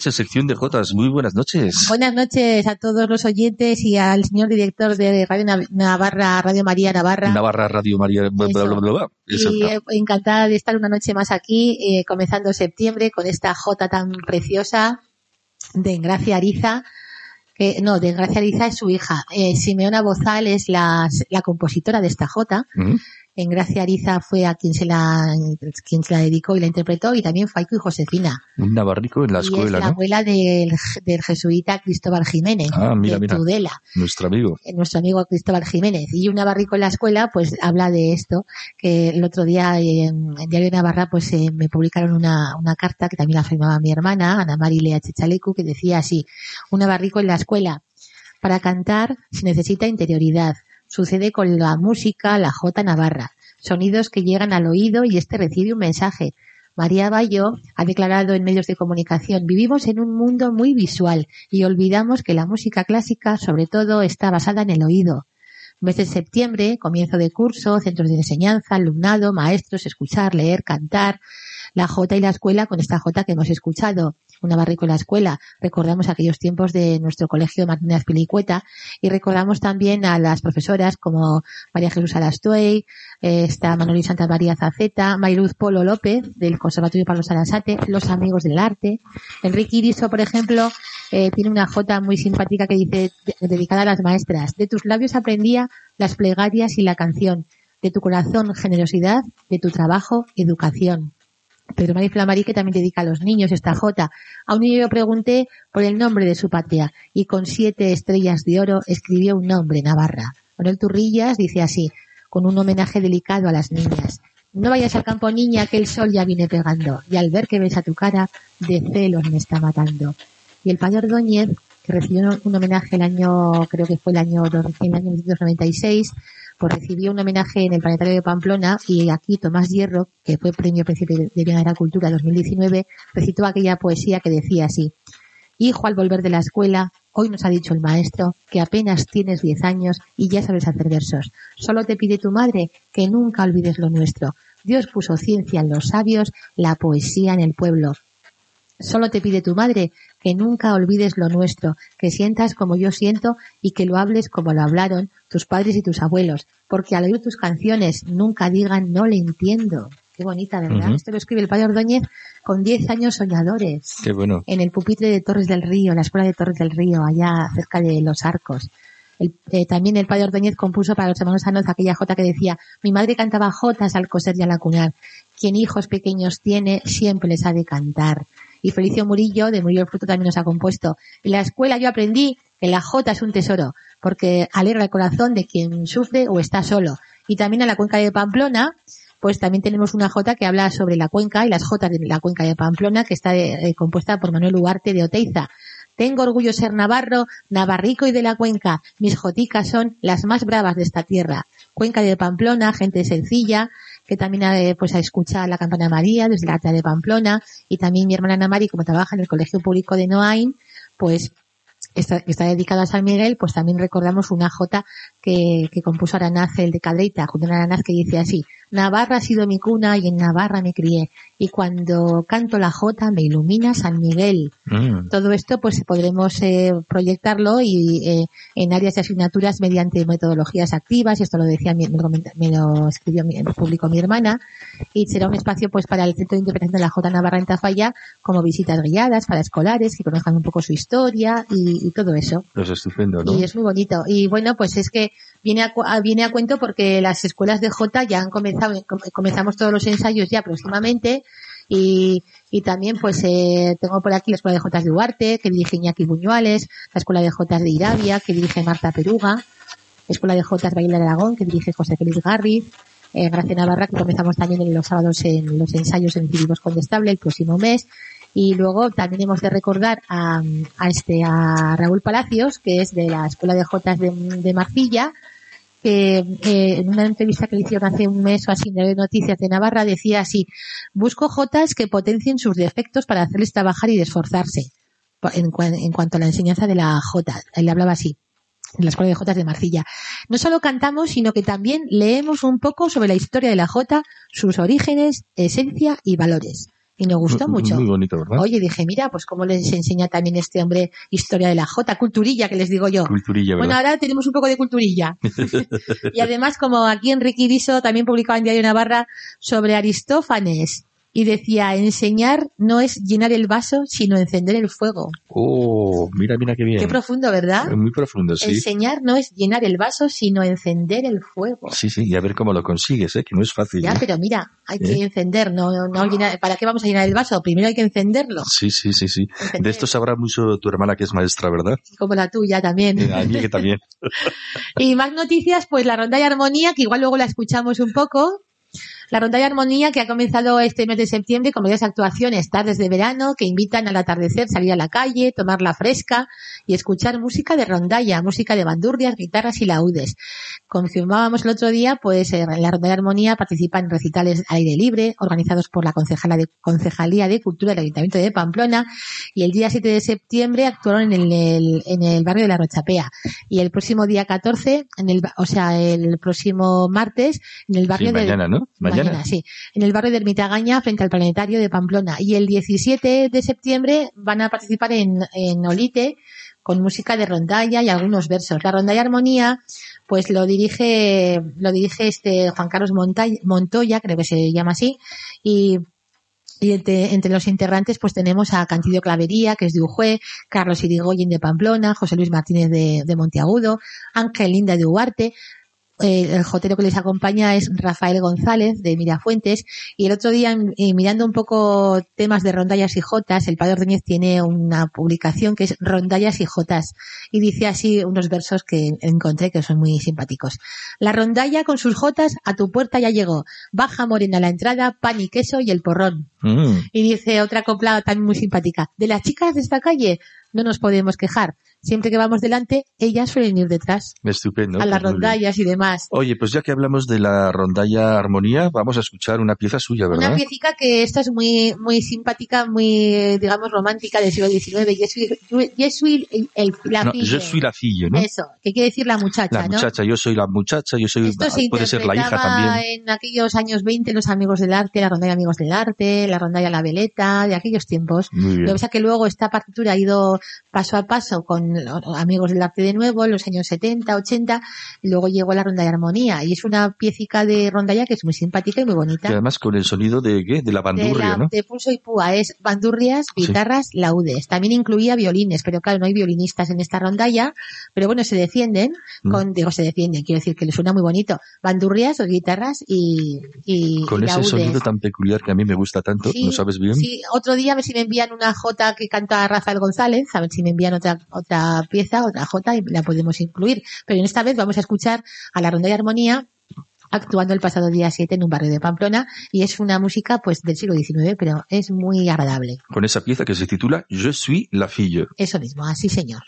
Sección de Jotas. Muy buenas noches. Buenas noches a todos los oyentes y al señor director de Radio Navarra, Radio María Navarra. Navarra, Radio María, bla, bla, bla, Y encantada de estar una noche más aquí, eh, comenzando septiembre con esta Jota tan preciosa de Engracia Ariza. Que, no, de Engracia Ariza es su hija. Eh, Simeona Bozal es la, la compositora de esta Jota. En Gracia Ariza fue a quien se la quien se la dedicó y la interpretó y también Faico y Josefina. Un navarrico en la escuela, y es la abuela del, del, jesuita Cristóbal Jiménez ah, mira, de Tudela. Nuestro amigo. Eh, nuestro amigo Cristóbal Jiménez. Y un navarrico en la escuela pues habla de esto, que el otro día en, en Diario de Navarra pues eh, me publicaron una, una carta que también la firmaba mi hermana, Ana Marilea Chechalecu, que decía así, un navarrico en la escuela. Para cantar se necesita interioridad Sucede con la música, la jota navarra, sonidos que llegan al oído y este recibe un mensaje. María Bayo ha declarado en medios de comunicación, vivimos en un mundo muy visual y olvidamos que la música clásica sobre todo está basada en el oído. Mes de septiembre, comienzo de curso, centros de enseñanza, alumnado, maestros, escuchar, leer, cantar, la J y la escuela con esta J que hemos escuchado, una la escuela. Recordamos aquellos tiempos de nuestro colegio Martínez Pilicueta y recordamos también a las profesoras como María Jesús Alastuey, eh, está Manoli Santa María Zaceta, Mayluz Polo López del Conservatorio Pablo Sarasate, los amigos del arte. Enrique Iriso, por ejemplo, eh, tiene una J muy simpática que dice, dedicada a las maestras, de tus labios aprendía las plegarias y la canción, de tu corazón generosidad, de tu trabajo educación. Pedro María Flamari, que también dedica a los niños esta J. A un niño yo pregunté por el nombre de su patria y con siete estrellas de oro escribió un nombre, Navarra. Manuel Turrillas dice así, con un homenaje delicado a las niñas. No vayas al campo, niña, que el sol ya viene pegando, y al ver que ves a tu cara, de celos me está matando. Y el padre Ordóñez, que recibió un homenaje el año, creo que fue el año, el año 1996, pues recibió un homenaje en el Planetario de Pamplona y aquí Tomás Hierro, que fue premio Príncipe de Viena de la Cultura 2019, recitó aquella poesía que decía así, Hijo, al volver de la escuela, hoy nos ha dicho el maestro que apenas tienes diez años y ya sabes hacer versos. Solo te pide tu madre que nunca olvides lo nuestro. Dios puso ciencia en los sabios, la poesía en el pueblo. Solo te pide tu madre que nunca olvides lo nuestro, que sientas como yo siento y que lo hables como lo hablaron tus padres y tus abuelos, porque al oír tus canciones nunca digan no le entiendo. Qué bonita, ¿verdad? Esto lo escribe el padre Ordóñez con 10 años soñadores. Qué bueno. En el pupitre de Torres del Río, en la escuela de Torres del Río, allá cerca de Los Arcos. Eh, también el padre Ordóñez compuso para los hermanos Anoz aquella jota que decía, mi madre cantaba jotas al coser y al acuñar. Quien hijos pequeños tiene, siempre les ha de cantar. Y Felicio Murillo, de Murillo el Fruto, también nos ha compuesto. En la escuela yo aprendí que la jota es un tesoro, porque alegra el corazón de quien sufre o está solo. Y también a la cuenca de Pamplona, pues también tenemos una jota que habla sobre la cuenca y las jotas de la cuenca de Pamplona, que está eh, compuesta por Manuel Ugarte de Oteiza. Tengo orgullo ser navarro, navarrico y de la cuenca. Mis joticas son las más bravas de esta tierra. Cuenca de Pamplona, gente sencilla, que también pues escucha la campana María desde la de Pamplona y también mi hermana Ana Mari, como trabaja en el Colegio Público de Noain, pues está, está dedicada a San Miguel, pues también recordamos una jota que, compuso Aranaz el de Cadreita, junto a Aranaz que dice así, Navarra ha sido mi cuna y en Navarra me crié. Y cuando canto la jota me ilumina San Miguel. Mm. Todo esto pues podremos eh, proyectarlo y eh, en áreas de asignaturas mediante metodologías activas. Y esto lo decía, me, me lo escribió, me publicó mi hermana. Y será un espacio pues para el Centro de Interpretación de la Jota Navarra en Tafalla como visitas guiadas para escolares que conozcan un poco su historia y, y todo eso. Pues estupendo, ¿no? Y es muy bonito. Y bueno, pues es que viene a, viene a cuento porque las escuelas de J ya han comenzado, comenzamos todos los ensayos ya próximamente y, y también pues eh, tengo por aquí la escuela de J de Duarte que dirige Iñaki Buñuales, la escuela de J de Irabia que dirige Marta Peruga, la escuela de J de Baile de Aragón que dirige José Félix Garriz, eh, Gracia Navarra que comenzamos también en los sábados en los ensayos en Cívicos Condestable el próximo mes. Y luego también hemos de recordar a, a este a Raúl Palacios que es de la escuela de J de, de Marcilla que eh, en una entrevista que le hicieron hace un mes o así de Noticias de Navarra decía así, busco jotas que potencien sus defectos para hacerles trabajar y esforzarse en, en cuanto a la enseñanza de la jota. Él hablaba así en la Escuela de Jotas de Marcilla. No solo cantamos, sino que también leemos un poco sobre la historia de la jota, sus orígenes, esencia y valores y nos gustó mucho. Muy bonito, ¿verdad? Oye, dije, mira, pues cómo les enseña también este hombre historia de la J, culturilla, que les digo yo. Culturilla, Bueno, ahora tenemos un poco de culturilla. y además, como aquí Enrique Iriso también publicaba en Diario Navarra sobre Aristófanes, y decía, enseñar no es llenar el vaso, sino encender el fuego. Oh, mira, mira qué bien. Qué profundo, ¿verdad? Muy profundo, sí. Enseñar no es llenar el vaso, sino encender el fuego. Sí, sí, y a ver cómo lo consigues, ¿eh? que no es fácil. Ya, ¿eh? pero mira, hay que encender, no, no llenar, ¿para qué vamos a llenar el vaso? Primero hay que encenderlo. Sí, sí, sí, sí. De esto sabrá mucho tu hermana que es maestra, ¿verdad? Como la tuya también. Eh, a mí que también. y más noticias, pues la ronda de armonía, que igual luego la escuchamos un poco La rondalla armonía que ha comenzado este mes de septiembre con varias actuaciones, tardes de verano que invitan al atardecer salir a la calle, tomarla fresca y escuchar música de rondalla, música de bandurrias, guitarras y laudes. Confirmábamos el otro día, pues en la rondalla armonía participan recitales al aire libre, organizados por la de, Concejalía de Cultura del Ayuntamiento de Pamplona y el día 7 de septiembre actuaron en el, en el barrio de la Rochapea y el próximo día 14, en el, o sea, el próximo martes, en el barrio sí, mañana, ¿no? Mañana. Sí. En el barrio de Ermitagaña, frente al Planetario de Pamplona. Y el 17 de septiembre van a participar en, en Olite con música de rondalla y algunos versos. La rondalla armonía, pues lo dirige, lo dirige este Juan Carlos Montoya, creo que se llama así, y y entre, los integrantes pues tenemos a Cantidio Clavería, que es de Ujue, Carlos Irigoyen de Pamplona, José Luis Martínez de, de Monteagudo, Ángel Linda de El jotero que les acompaña es Rafael González de Mirafuentes y el otro día mirando un poco temas de rondallas y jotas, el padre Ordóñez tiene una publicación que es Rondallas y jotas y dice así unos versos que encontré que son muy simpáticos. La rondalla con sus jotas a tu puerta ya llegó, baja morena la entrada, pan y queso y el porrón. Mm. Y dice otra copla también muy simpática, de las chicas de esta calle no nos podemos quejar siempre que vamos delante, ellas suelen ir detrás. Estupendo. A las pues rondallas y demás. Oye, pues ya que hablamos de la rondalla armonía, vamos a escuchar una pieza suya, ¿verdad? Una pieza que esta es muy, muy simpática, muy, digamos, romántica del siglo XIX. Yo soy, el, la no, Yo soy la fille, ¿no? Eso, ¿qué quiere decir la muchacha, La muchacha, yo soy la muchacha, yo soy, puede ser la hija también. en aquellos años 20 los amigos del arte, la rondalla amigos del arte, la rondalla la veleta, de aquellos tiempos. Lo que pasa que luego esta partitura ha ido paso a paso con amigos del arte de nuevo en los años 70, 80, y luego llegó la ronda de armonía y es una piecica de rondalla que es muy simpática y muy bonita. Y además con el sonido de ¿qué? De la bandurria, de ¿no? De pulso y púa, es bandurrias, guitarras, laudes. También incluía violines, pero claro, no hay violinistas en esta rondalla, pero bueno, se defienden mm. con, digo, se defienden, quiero decir que le suena muy bonito. Bandurrias o guitarras y, y Con ese sonido tan peculiar que a mí me gusta tanto, ¿no sabes bien? Sí, otro día a ver si me envían una J que canta Rafael González, a ver si me envían otra, otra pieza otra J, y la podemos incluir. Pero en esta vez vamos a escuchar a la Ronda de Armonía actuando el pasado día 7 en un barrio de Pamplona y es una música pues del siglo XIX, pero es muy agradable. Con esa pieza que se titula Je suis la fille. Eso mismo, así señor.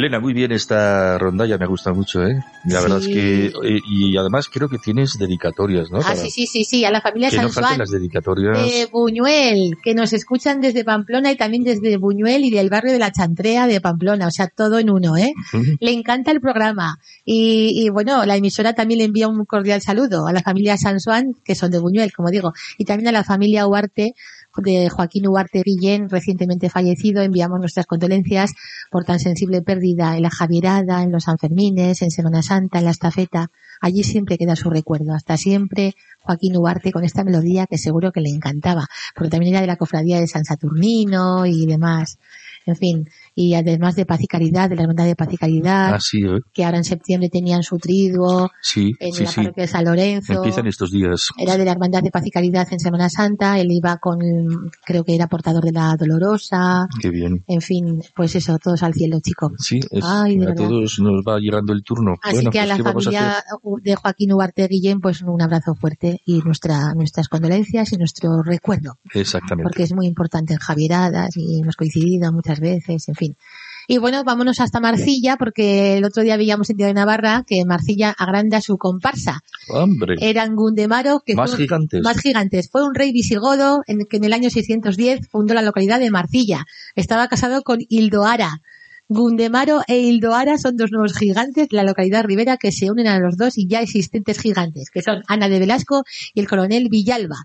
Elena, muy bien esta rondalla, me gusta mucho, ¿eh? La verdad es que, eh, y además creo que tienes dedicatorias, ¿no? Ah, sí, sí, sí, sí, a la familia que no Sansuán las dedicatorias. de Buñuel, que nos escuchan desde Pamplona y también desde Buñuel y del barrio de la Chantrea de Pamplona, o sea, todo en uno, ¿eh? Le encanta el programa. Y, y, bueno, la emisora también le envía un cordial saludo a la familia Sansuán, que son de Buñuel, como digo, y también a la familia Huarte, de Joaquín Huarte Guillén, recientemente fallecido. Enviamos nuestras condolencias por tan sensible pérdida en la Javierada, en los Sanfermines, en Semana Santa, en la estafeta. Allí siempre queda su recuerdo. Hasta siempre Joaquín Huarte con esta melodía que seguro que le encantaba, porque también era de la cofradía de San Saturnino y demás. En fin, y además de Paz y Caridad, de la Hermandad de Paz y Caridad, Ah, sí, ¿eh? que ahora en septiembre tenían su triduo Sí, en sí, la parroquia de San Lorenzo. Empiezan estos días. Era de la Hermandad de Paz y Caridad en Semana Santa, él iba con, creo que era portador de la Dolorosa, Qué bien. en fin, pues eso, todos al cielo, chico. Sí, es- Ay, de a verdad. todos nos va llegando el turno. Así bueno, que a pues, la ¿qué vamos a familia de Joaquín Ugarte Guillén, pues un abrazo fuerte y nuestra, nuestras condolencias y nuestro recuerdo, Exactamente. porque es muy importante en Javieradas y hemos coincidido muchas veces, en fin. Y bueno, vámonos hasta Marcilla, porque el otro día veíamos en Día de Navarra que Marcilla agranda su comparsa. Hombre, Eran Gundemaro, que más fue- gigantes. más gigantes. Fue un rey visigodo en, que en el año 610 fundó la localidad de Marcilla. Estaba casado con Hildoara. Gundemaro e Hildoara son dos nuevos gigantes de la localidad ribera que se unen a los dos y ya existentes gigantes, que son Ana de Velasco y el coronel Villalba.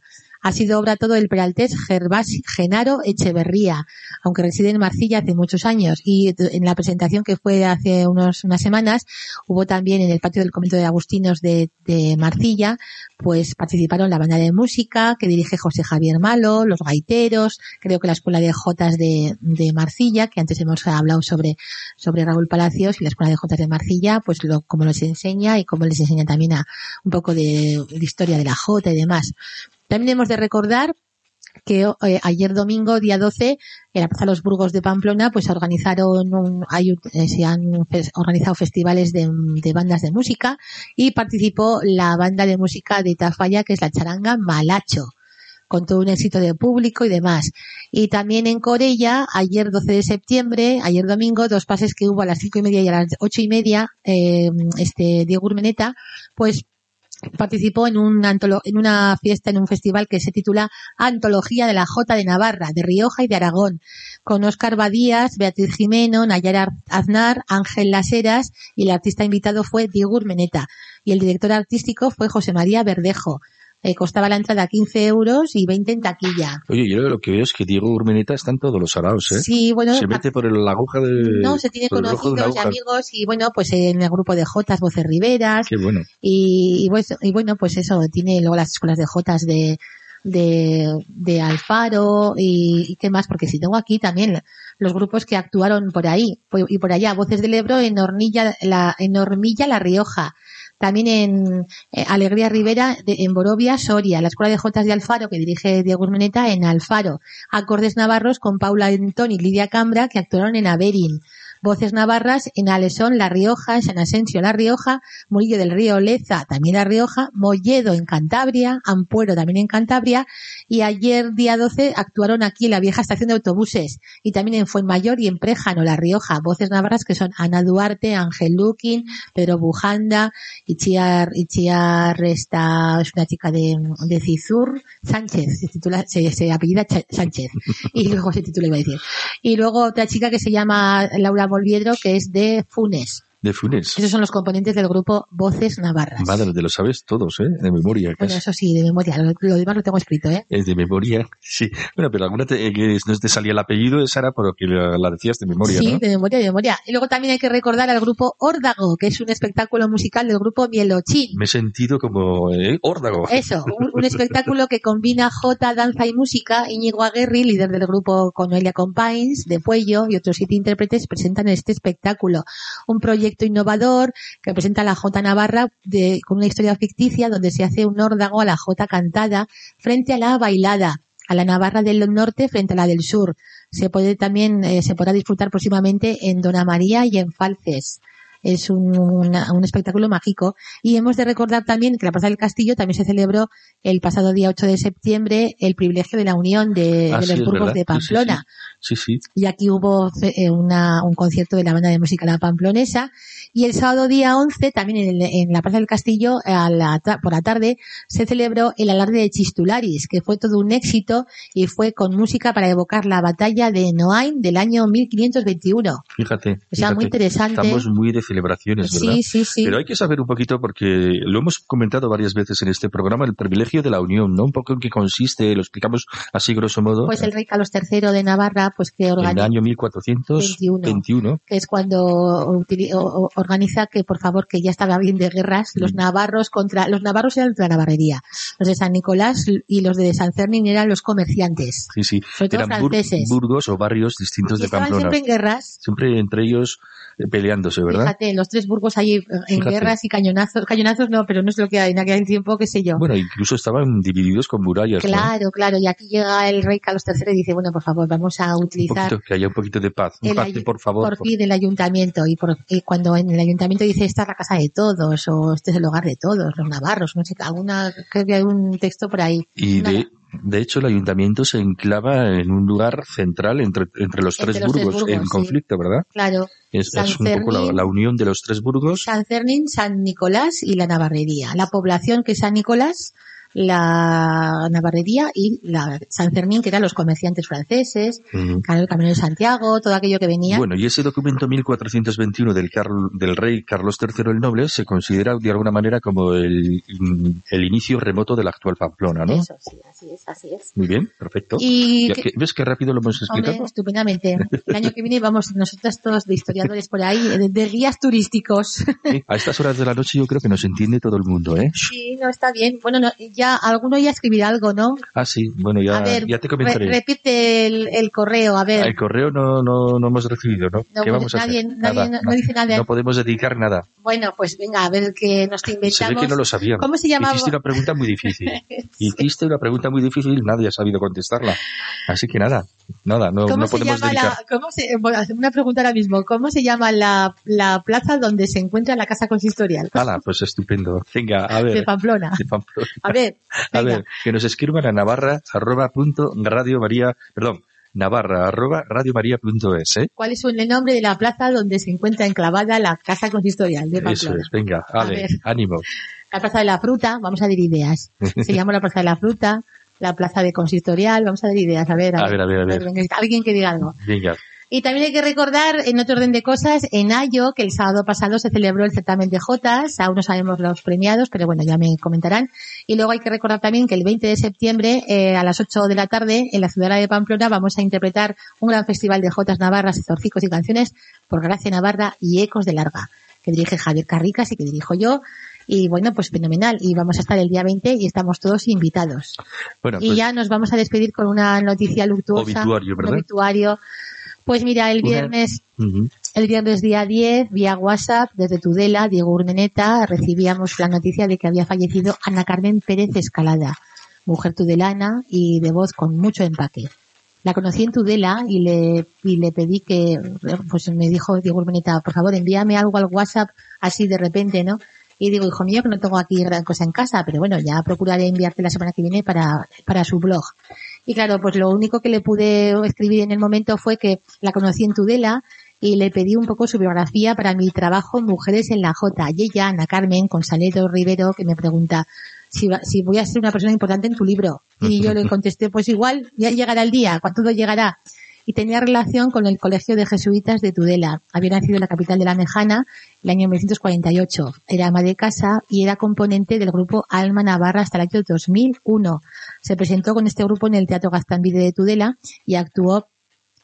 Ha sido obra todo del peraltés Gervás Genaro Echeverría, aunque reside en Marcilla hace muchos años. Y en la presentación que fue hace unos, unas semanas, hubo también en el patio del convento de Agustinos de, de Marcilla, pues participaron la banda de música que dirige José Javier Malo, los gaiteros, creo que la escuela de Jotas de, de Marcilla, que antes hemos hablado sobre, sobre Raúl Palacios y la escuela de Jotas de Marcilla, pues lo, cómo les enseña y cómo les enseña también a un poco de, de historia de la Jota y demás. También hemos de recordar que eh, ayer domingo, día 12, en la Plaza Los Burgos de Pamplona, pues organizaron un, hay, eh, se han organizado festivales de, de bandas de música y participó la banda de música de Tafalla, que es la charanga Malacho con todo un éxito de público y demás. Y también en Corella, ayer 12 de septiembre, ayer domingo, dos pases que hubo a las cinco y media y a las ocho y media, eh, este Diego Urmeneta, pues participó en, un en una fiesta, en un festival que se titula Antología de la Jota de Navarra, de Rioja y de Aragón, con Óscar Badías, Beatriz Jimeno, Nayara Aznar, Ángel Laseras y el artista invitado fue Diego Urmeneta y el director artístico fue José María Verdejo. Eh, costaba la entrada 15 euros y 20 en taquilla. Oye, yo lo que veo es que Diego Urmeneta está en todos los araos, ¿eh? Sí, bueno, Se mete por el- la aguja de... no, se tiene conocidos y amigos y bueno, pues en el grupo de Jotas, Voces Riveras, Qué bueno. y, y pues, y bueno, pues eso, tiene luego las escuelas de Jotas de, de, de Alfaro y, y qué más, porque si tengo aquí también los grupos que actuaron por ahí por- y por allá, Voces del Ebro en Hornilla, la, en Hormilla, La Rioja, también en eh, Alegría Rivera de- en Borovia, Soria, la Escuela de Jotas de Alfaro que dirige Diego Urmeneta en Alfaro, Acordes Navarros con Paula Antón y Lidia Cambra que actuaron en Averín, Voces Navarras en Alesón, La Rioja, San Asensio, La Rioja, Murillo del Río, Leza, también La Rioja, Molledo en Cantabria, Ampuero también en Cantabria, y ayer día 12 actuaron aquí en la vieja estación de autobuses, y también en Fuenmayor y en Préjano, La Rioja, Voces Navarras que son Ana Duarte, Ángel Luquín, Pedro Bujanda, Ichiar, Ichiar esta es una chica de, de Cizur, Sánchez, se titula, se, apellida Sánchez, y luego se titula iba a decir. Y luego otra chica que se llama Laura Volviedro, que es de Funes. De Funes. Esos son los componentes del grupo Voces Navarras. Madre, te lo sabes todos, ¿eh? De memoria. Bueno, eso sí, de memoria. Lo, lo demás lo tengo escrito, ¿eh? Es de memoria, sí. Bueno, pero alguna te- eh, que no te salía el apellido de Sara porque la, la decías de memoria, sí, ¿no? de memoria, de memoria. Y luego también hay que recordar al grupo Órdago, que es un espectáculo musical del grupo Mielochín. Me he sentido como ¿eh? órdago. Eso, un, un espectáculo que combina jota, danza y música. Íñigo Aguerri, líder del grupo Conoelia Compines, de Puello y otros siete intérpretes presentan este espectáculo. Un proyecto innovador que presenta la jota navarra de, con una historia ficticia donde se hace un órdago a la jota cantada frente a la bailada, a la navarra del norte frente a la del sur. Se puede también, eh, se podrá disfrutar próximamente en Dona María y en Falces es un, una- un espectáculo mágico. Y hemos de recordar también que la Plaza del Castillo también se celebró el pasado día 8 de septiembre el privilegio de la unión de, Ah, de los burgos de Sí, sí, Pamplona. Sí, sí. Y aquí hubo eh, una, un concierto de la banda de música La Pamplonesa. Y el sábado día 11, también en, el- en la Plaza del Castillo, a la por la tarde, se celebró el alarde de Chistularis, que fue todo un éxito y fue con música para evocar la batalla de Noain del año 1521. Fíjate. O sea, muy interesante. Estamos muy de celebraciones, ¿verdad? Sí, sí, sí. Pero hay que saber un poquito, porque lo hemos comentado varias veces en este programa, el privilegio de la unión, ¿no? Un poco en qué consiste, lo explicamos así grosso modo. Pues el rey Carlos III de Navarra, pues que en el organiza, año 1421. que es cuando organiza que por favor que ya estaba bien de guerras los navarros contra los navarros eran la navarrería los de San Nicolás y los de San Fermín eran los comerciantes Sí, sí. sobre todo Eran franceses burgos o barrios distintos y de Pamplona. siempre en guerras Siempre entre ellos peleándose, ¿verdad? fíjate los tres burgos eh, en Fíjate. guerras y cañonazos cañonazos no pero no es lo que hay en aquel tiempo qué sé yo Bueno, incluso estaban divididos con murallas, ¿no? Claro, claro, y aquí llega el rey Carlos III y dice, bueno, por favor, vamos a Un utilizar poquito, que haya un poquito de paz. Un paz, por favor. por fin el ayuntamiento y, por, y cuando en el ayuntamiento dice esta es la casa de todos o este es el hogar de todos, los navarros, no sé, alguna, creo que hay un texto por ahí. Y Nada. de, de hecho el ayuntamiento se enclava en un lugar central entre, entre los Entre tres los burgos, burgos, en sí. conflicto, ¿verdad? Claro, Es, es un poco la, unión de los tres burgos. San Cernín, San Nicolás y la Navarrería. La población que es San Nicolás, la Navarrería y la San Fermín, que eran los comerciantes franceses, Ujú. claro, el Camino de Santiago, todo aquello que venía. Bueno, y ese documento 1421 del, Carl- del rey Carlos III el Noble se considera de alguna manera como el, el inicio remoto de la actual Pamplona, ¿no? Eso sí, así es, así es. Muy bien, perfecto. Y que- ¿Ves qué rápido lo hemos Hombre, explicado? estupendamente. El año que viene vamos nosotros todos de historiadores por ahí, de, de guías turísticos. Sí, a estas horas de la noche yo creo que nos entiende todo el mundo, ¿eh? Sí, no está bien. Bueno, no, ya alguno ya escribirá algo, ¿no? Ah, sí, bueno, ya, a ver, ya te comentaré. re- repite el, el correo, a ver. El correo no, no, no hemos recibido, ¿no? No, ¿Qué vamos a nadie, hacer? nadie Nada, no, no dice nada. no podemos dedicar nada. Bueno, pues venga, a ver qué nos te Se inventamos. ve que no lo sabíamos. ¿Cómo se llamaba? Hiciste una pregunta muy difícil. Hiciste una pregunta muy difícil y nadie ha sabido contestarla. Así que nada, nada, no, ¿Cómo no se podemos llama dedicar. la, cómo se, a hacer una pregunta ahora mismo. ¿Cómo se llama la, la plaza donde se encuentra la casa consistorial Hala, pues estupendo. Venga, a ver. de Pamplona? de Pamplona. A ver, A venga. ver, que nos escriban a navarra arroba punto radio maría, perdón, navarra arroba radio maría punto es, ¿eh? ¿Cuál es el nombre de la plaza donde se encuentra enclavada la casa consistorial de Eso Pamplona? es, venga, ale, ánimo. La plaza de la fruta, vamos a dar ideas. Se llama la plaza de la fruta, la plaza de consistorial, vamos a dar ideas. A ver, A ver, a ver, a ver. Alguien que diga algo. Venga, Y también hay que recordar, en otro orden de cosas, en Ayo, que el sábado pasado se celebró el certamen de Jotas, aún no sabemos los premiados, pero bueno, ya me comentarán. Y luego hay que recordar también que el 20 de septiembre, eh, a las 8 de la tarde, en la ciudad de Pamplona, vamos a interpretar un gran festival de Jotas Navarras, zorcicos y canciones por Gracia Navarra y Ecos de Larga, que dirige Javier Carricas y que dirijo yo. Y bueno, pues fenomenal. Y vamos a estar el día 20 y estamos todos invitados. bueno, Y pues ya nos vamos a despedir con una noticia luctuosa. Obituario, un ¿verdad? obituario. Pues mira, el viernes, el viernes día 10, vía WhatsApp, desde Tudela, Diego Urmeneta, recibíamos la noticia de que había fallecido Ana Carmen Pérez Escalada, mujer tudelana y de voz con mucho empaque. La conocí en Tudela y le, y le pedí que, pues me dijo Diego Urmeneta, por favor envíame algo al WhatsApp así de repente, ¿no? Y digo, hijo mío, que no tengo aquí gran cosa en casa, pero bueno, ya procuraré enviarte la semana que viene para, para su blog. Y claro, pues lo único que le pude escribir en el momento fue que la conocí en Tudela y le pedí un poco su biografía para mi trabajo Mujeres en la J. Y ella, Ana Carmen Consalero Rivero, que me pregunta si, si voy a ser una persona importante en tu libro. Y yo le contesté, pues igual, ya llegará el día, cuando todo llegará. Y tenía relación con el Colegio de Jesuitas de Tudela. Había nacido en la capital de la Mejana el año 1948. Era ama de casa y era componente del grupo Alma Navarra hasta el año 2001. Se presentó con este grupo en el Teatro Gastambide de Tudela y actuó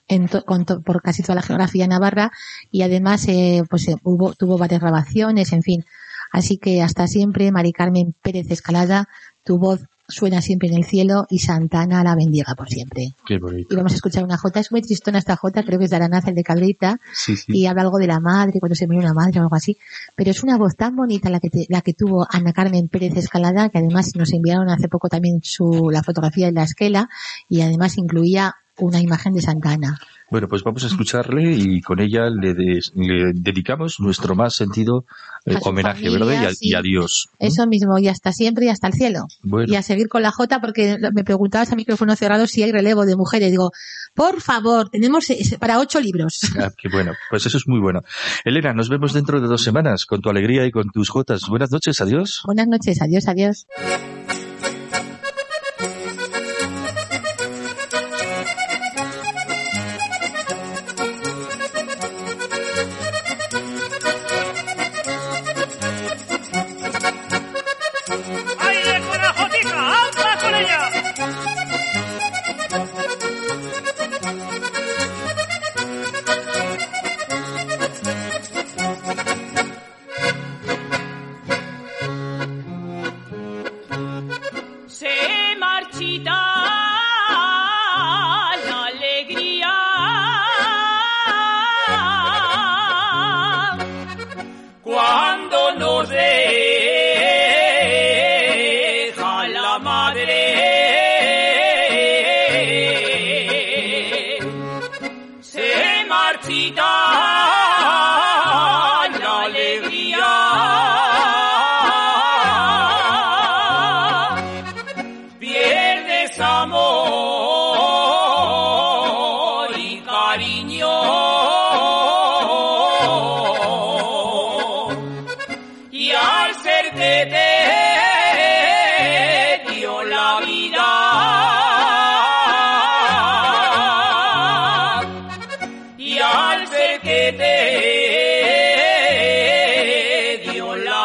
en to- con to- por casi toda la geografía navarra y además eh, pues eh, hubo tuvo varias grabaciones, en fin. Así que hasta siempre, Mari Carmen Pérez Escalada, tu voz suena siempre en el cielo y Santana la bendiga por siempre. qué bonito. Y vamos a escuchar una jota, es muy tristona esta jota, creo que es de Aranaza, el de Cabrita, Sí, sí. y habla algo de la madre, cuando se muere una madre o algo así. Pero es una voz tan bonita la que, te- la que tuvo Ana Carmen Pérez Escalada, que además nos enviaron hace poco también su, la fotografía de la esquela, y además incluía una imagen de Santa Ana. Bueno, pues vamos a escucharle y con ella le, le dedicamos nuestro más sentido eh, homenaje, ¿verdad? Y, adiós. Eso mismo, y hasta siempre y hasta el cielo. Y a seguir con la J, porque me preguntabas a micrófono cerrado si hay relevo de mujeres. Digo, por favor, tenemos para ocho libros. Ah, qué bueno, pues eso es muy bueno. Elena, nos vemos dentro de dos semanas con tu alegría y con tus Jotas. Buenas noches, adiós. Buenas noches, adiós, adiós.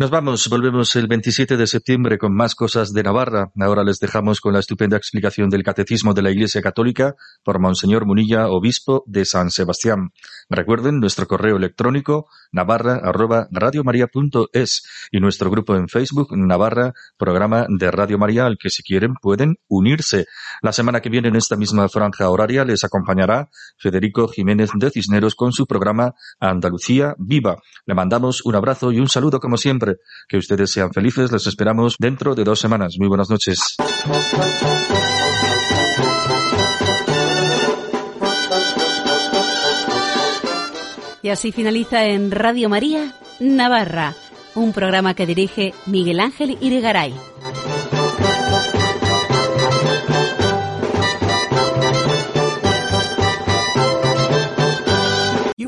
Nos vamos, volvemos el 27 de septiembre con más cosas de Navarra. Ahora les dejamos con la estupenda explicación del Catecismo de la Iglesia Católica por Monseñor Munilla, obispo de San Sebastián. Recuerden nuestro correo electrónico navarra y nuestro grupo en Facebook Navarra, programa de Radio María al que si quieren pueden unirse. La semana que viene en esta misma franja horaria les acompañará Federico Jiménez de Cisneros con su programa Andalucía Viva. Le mandamos un abrazo y un saludo como siempre que ustedes sean felices. Les esperamos dentro de dos semanas. Muy buenas noches. Y así finaliza en Radio María Navarra, un programa que dirige Miguel Ángel Irigaray.